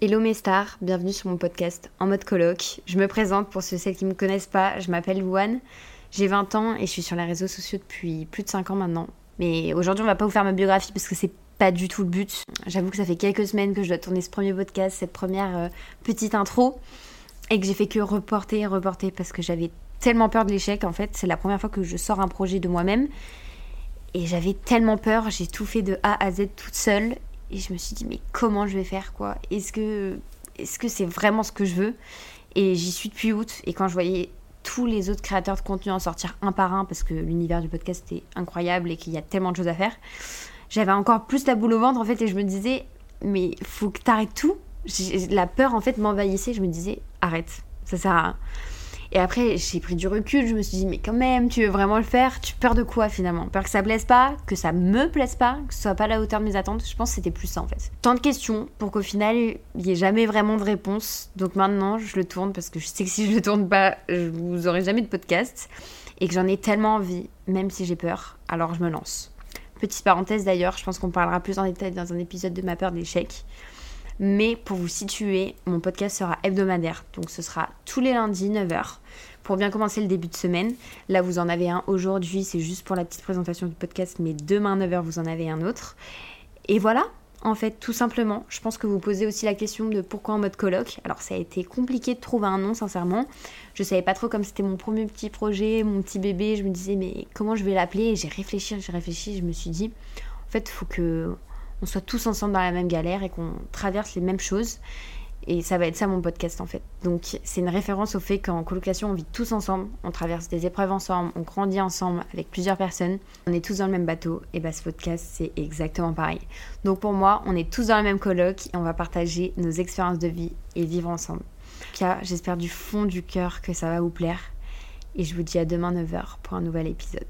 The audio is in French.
Hello mes stars, bienvenue sur mon podcast en mode colloque. Je me présente pour ceux celles qui ne me connaissent pas, je m'appelle Louane, j'ai 20 ans et je suis sur les réseaux sociaux depuis plus de 5 ans maintenant. Mais aujourd'hui on va pas vous faire ma biographie parce que c'est pas du tout le but. J'avoue que ça fait quelques semaines que je dois tourner ce premier podcast, cette première euh, petite intro et que j'ai fait que reporter et reporter parce que j'avais tellement peur de l'échec en fait. C'est la première fois que je sors un projet de moi-même et j'avais tellement peur, j'ai tout fait de A à Z toute seule et je me suis dit mais comment je vais faire quoi? Est-ce que est-ce que c'est vraiment ce que je veux? Et j'y suis depuis août et quand je voyais tous les autres créateurs de contenu en sortir un par un parce que l'univers du podcast est incroyable et qu'il y a tellement de choses à faire, j'avais encore plus la boule au ventre en fait et je me disais mais faut que t'arrêtes tout. La peur en fait m'envahissait, je me disais arrête, ça sert à rien. Et après, j'ai pris du recul, je me suis dit, mais quand même, tu veux vraiment le faire? Tu peur de quoi finalement? Peur que ça plaise pas, que ça me plaise pas, que ce soit pas à la hauteur de mes attentes? Je pense que c'était plus ça en fait. Tant de questions pour qu'au final, il n'y ait jamais vraiment de réponse. Donc maintenant, je le tourne parce que je sais que si je le tourne pas, je vous aurai jamais de podcast. Et que j'en ai tellement envie, même si j'ai peur, alors je me lance. Petite parenthèse d'ailleurs, je pense qu'on parlera plus en détail dans un épisode de ma peur d'échec. Mais pour vous situer, mon podcast sera hebdomadaire. Donc ce sera tous les lundis, 9h, pour bien commencer le début de semaine. Là, vous en avez un aujourd'hui, c'est juste pour la petite présentation du podcast, mais demain, 9h, vous en avez un autre. Et voilà, en fait, tout simplement. Je pense que vous posez aussi la question de pourquoi en mode colloque. Alors, ça a été compliqué de trouver un nom, sincèrement. Je savais pas trop comme c'était mon premier petit projet, mon petit bébé. Je me disais, mais comment je vais l'appeler? J'ai réfléchi, j'ai réfléchi. Je me suis dit, en fait, il faut que on soit tous ensemble dans la même galère et qu'on traverse les mêmes choses. Et ça va être ça mon podcast en fait. Donc c'est une référence au fait qu'en colocation on vit tous ensemble, on traverse des épreuves ensemble, on grandit ensemble avec plusieurs personnes, on est tous dans le même bateau. Et bah ce podcast c'est exactement pareil. Donc pour moi on est tous dans la même coloc et on va partager nos expériences de vie et vivre ensemble. J'espère du fond du cœur que ça va vous plaire. Et je vous dis à demain 9h pour un nouvel épisode.